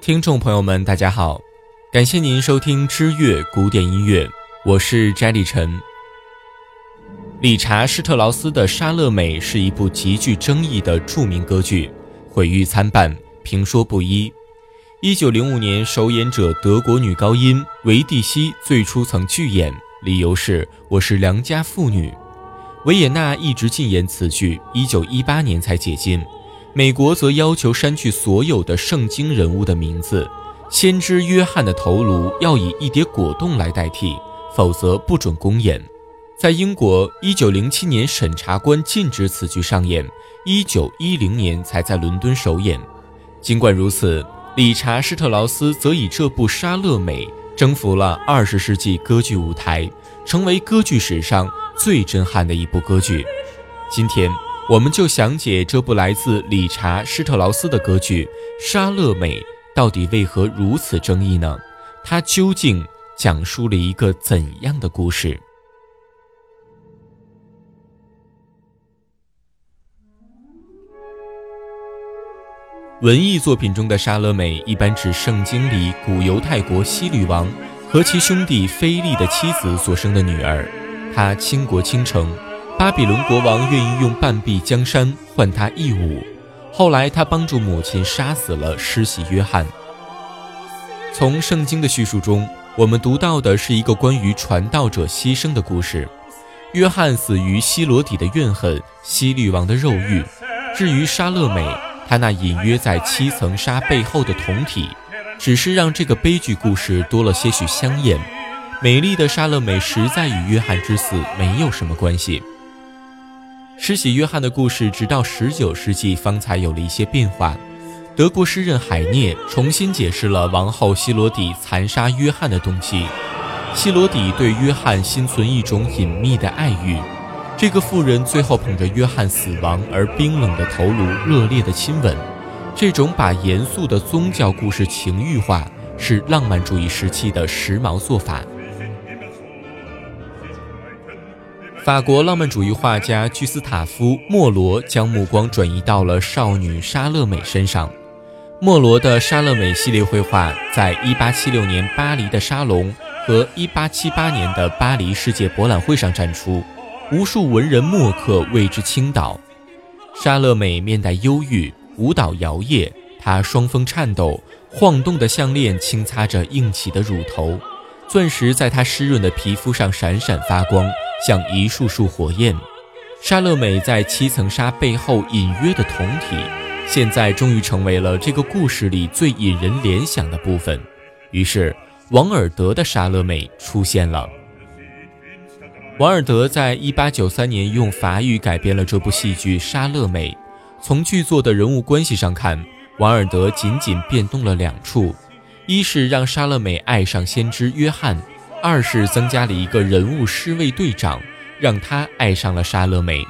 听众朋友们，大家好，感谢您收听知乐古典音乐，我是翟立晨。理查施特劳斯的《莎乐美》是一部极具争议的著名歌剧，毁誉参半，评说不一。一九零五年，首演者德国女高音维蒂西最初曾拒演，理由是我是良家妇女。维也纳一直禁演此剧，一九一八年才解禁。美国则要求删去所有的圣经人物的名字，先知约翰的头颅要以一叠果冻来代替，否则不准公演。在英国，1907年审查官禁止此剧上演，1910年才在伦敦首演。尽管如此，理查施特劳斯则以这部《莎乐美》征服了20世纪歌剧舞台，成为歌剧史上最震撼的一部歌剧。今天。我们就详解这部来自理查施特劳斯的歌剧《莎乐美》到底为何如此争议呢？它究竟讲述了一个怎样的故事？文艺作品中的莎乐美一般指圣经里古犹太国希律王和其兄弟菲利的妻子所生的女儿，她倾国倾城。巴比伦国王愿意用半壁江山换他一舞，后来他帮助母亲杀死了施洗约翰。从圣经的叙述中，我们读到的是一个关于传道者牺牲的故事。约翰死于希罗底的怨恨，希律王的肉欲。至于莎乐美，她那隐约在七层纱背后的酮体，只是让这个悲剧故事多了些许香艳。美丽的莎乐美实在与约翰之死没有什么关系。施洗约翰的故事，直到十九世纪方才有了一些变化。德国诗人海涅重新解释了王后希罗底残杀约翰的动机。希罗底对约翰心存一种隐秘的爱欲，这个妇人最后捧着约翰死亡而冰冷的头颅，热烈的亲吻。这种把严肃的宗教故事情欲化，是浪漫主义时期的时髦做法。法国浪漫主义画家居斯塔夫·莫罗将目光转移到了少女莎乐美身上。莫罗的莎乐美系列绘画在1876年巴黎的沙龙和1878年的巴黎世界博览会上展出，无数文人墨客为之倾倒。莎乐美面带忧郁，舞蹈摇曳，她双峰颤抖，晃动的项链轻擦着硬起的乳头，钻石在她湿润的皮肤上闪闪发光。像一束束火焰，莎乐美在七层纱背后隐约的酮体，现在终于成为了这个故事里最引人联想的部分。于是，王尔德的莎乐美出现了。王尔德在一八九三年用法语改编了这部戏剧《莎乐美》。从剧作的人物关系上看，王尔德仅仅变动了两处：一是让莎乐美爱上先知约翰。二是增加了一个人物侍卫队长，让他爱上了莎乐美。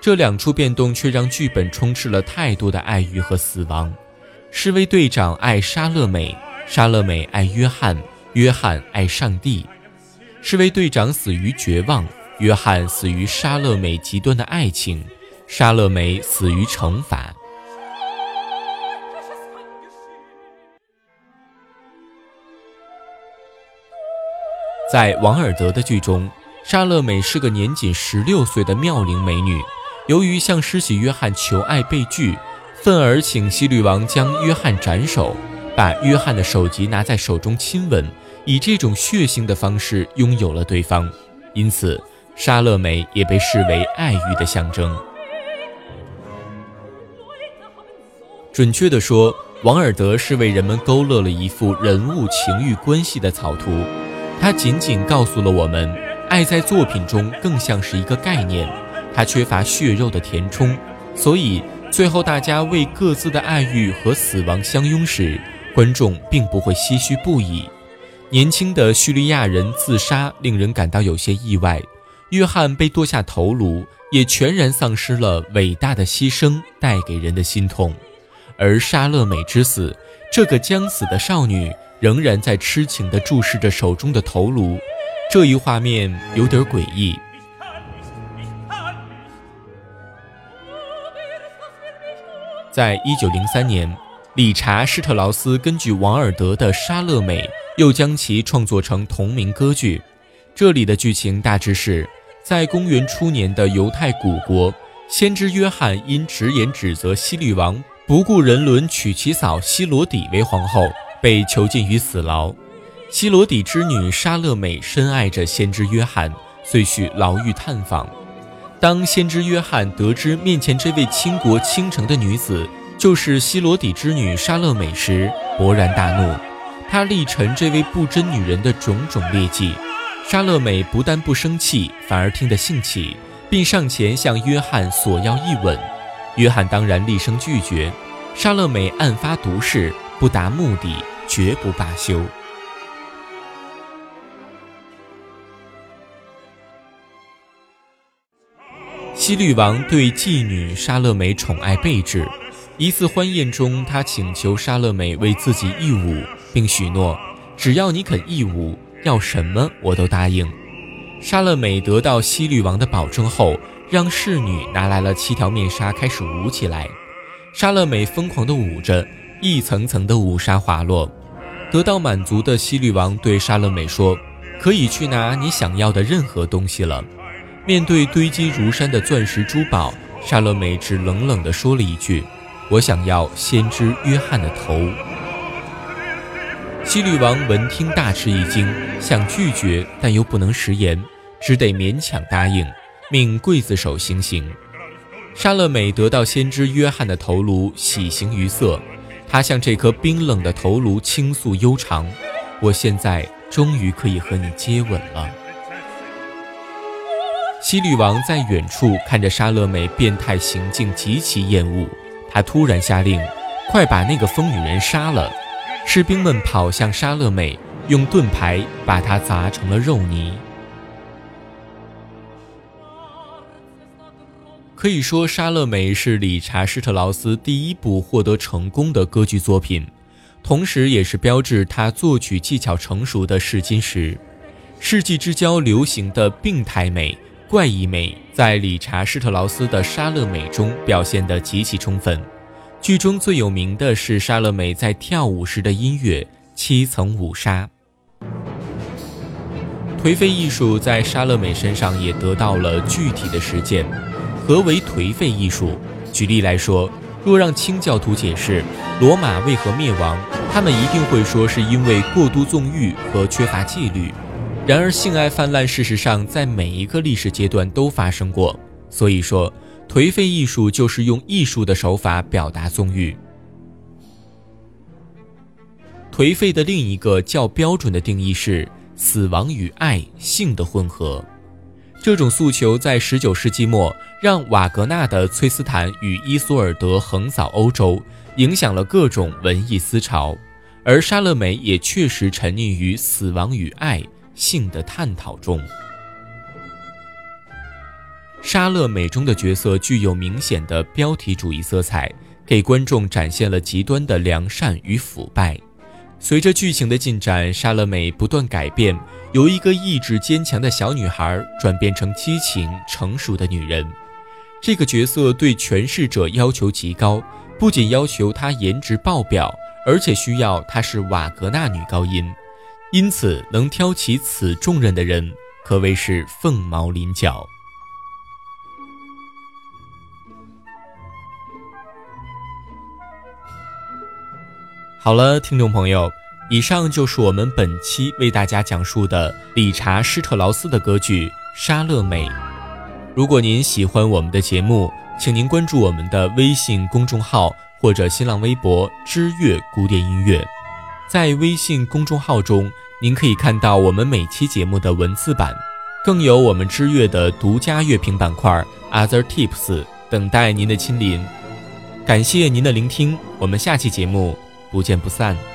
这两处变动却让剧本充斥了太多的爱欲和死亡。侍卫队长爱莎乐美，莎乐美爱约翰，约翰爱上帝。侍卫队长死于绝望，约翰死于莎乐美极端的爱情，莎乐美死于惩罚。在王尔德的剧中，莎乐美是个年仅十六岁的妙龄美女。由于向施洗约翰求爱被拒，愤而请希律王将约翰斩首，把约翰的首级拿在手中亲吻，以这种血腥的方式拥有了对方。因此，莎乐美也被视为爱欲的象征。准确地说，王尔德是为人们勾勒了一幅人物情欲关系的草图。它仅仅告诉了我们，爱在作品中更像是一个概念，它缺乏血肉的填充，所以最后大家为各自的爱欲和死亡相拥时，观众并不会唏嘘不已。年轻的叙利亚人自杀令人感到有些意外，约翰被剁下头颅也全然丧失了伟大的牺牲带给人的心痛，而莎乐美之死，这个将死的少女。仍然在痴情地注视着手中的头颅，这一画面有点诡异。在一九零三年，理查施特劳斯根据王尔德的《莎乐美》，又将其创作成同名歌剧。这里的剧情大致是，在公元初年的犹太古国，先知约翰因直言指责希律王不顾人伦娶其嫂希罗底为皇后，被囚禁于死牢。希罗底之女莎乐美深爱着先知约翰，遂去牢狱探访。当先知约翰得知面前这位倾国倾城的女子，就是希罗底之女莎乐美时，勃然大怒。他力陈这位不贞女人的种种劣迹。莎乐美不但不生气，反而听得兴起，并上前向约翰索要一吻。约翰当然厉声拒绝。莎乐美暗发毒誓，不达目的绝不罢休。西律王对妓女莎乐美宠爱备至。一次欢宴中，他请求莎乐美为自己义舞，并许诺，只要你肯义舞，要什么我都答应。莎乐美得到西律王的保证后，让侍女拿来了七条面纱，开始舞起来。莎乐美疯狂地舞着，一层层的舞纱滑落。得到满足的西律王对莎乐美说：“可以去拿你想要的任何东西了。”面对堆积如山的钻石珠宝，莎乐美只冷冷地说了一句。我想要先知约翰的头。西律王闻听大吃一惊，想拒绝，但又不能食言，只得勉强答应，命刽子手行刑。莎乐美得到先知约翰的头颅，喜形于色。他向这颗冰冷的头颅倾诉悠长：“我现在终于可以和你接吻了。”西律王在远处看着莎乐美变态行径，极其厌恶。他突然下令：“快把那个疯女人杀了！”士兵们跑向莎乐美，用盾牌把她砸成了肉泥。可以说，《莎乐美》是理查施特劳斯第一部获得成功的歌剧作品，同时也是标志他作曲技巧成熟的试金石。世纪之交流行的病态美。怪异美在理查施特劳斯的《莎乐美》中表现得极其充分。剧中最有名的是莎乐美在跳舞时的音乐——七层舞纱。颓废艺术在莎乐美身上也得到了具体的实践。何为颓废艺术？举例来说，若让清教徒解释罗马为何灭亡，他们一定会说是因为过度纵欲和缺乏纪律。然而，性爱泛滥，事实上在每一个历史阶段都发生过。所以说，颓废艺术就是用艺术的手法表达纵欲。颓废的另一个较标准的定义是死亡与爱、性的混合。这种诉求在19世纪末让瓦格纳的《崔斯坦与伊索尔德》横扫欧洲，影响了各种文艺思潮。而莎乐美也确实沉溺于死亡与爱。性的探讨中，莎乐美中的角色具有明显的标题主义色彩，给观众展现了极端的良善与腐败。随着剧情的进展，莎乐美不断改变，由一个意志坚强的小女孩转变成激情成熟的女人。这个角色对诠释者要求极高，不仅要求她颜值爆表，而且需要她是瓦格纳女高音。因此，能挑起此重任的人可谓是凤毛麟角。好了，听众朋友，以上就是我们本期为大家讲述的理查施特劳斯的歌剧《莎乐美》。如果您喜欢我们的节目，请您关注我们的微信公众号或者新浪微博“知乐古典音乐”。在微信公众号中。您可以看到我们每期节目的文字版，更有我们知乐的独家乐评板块 Other Tips 等待您的亲临。感谢您的聆听，我们下期节目不见不散。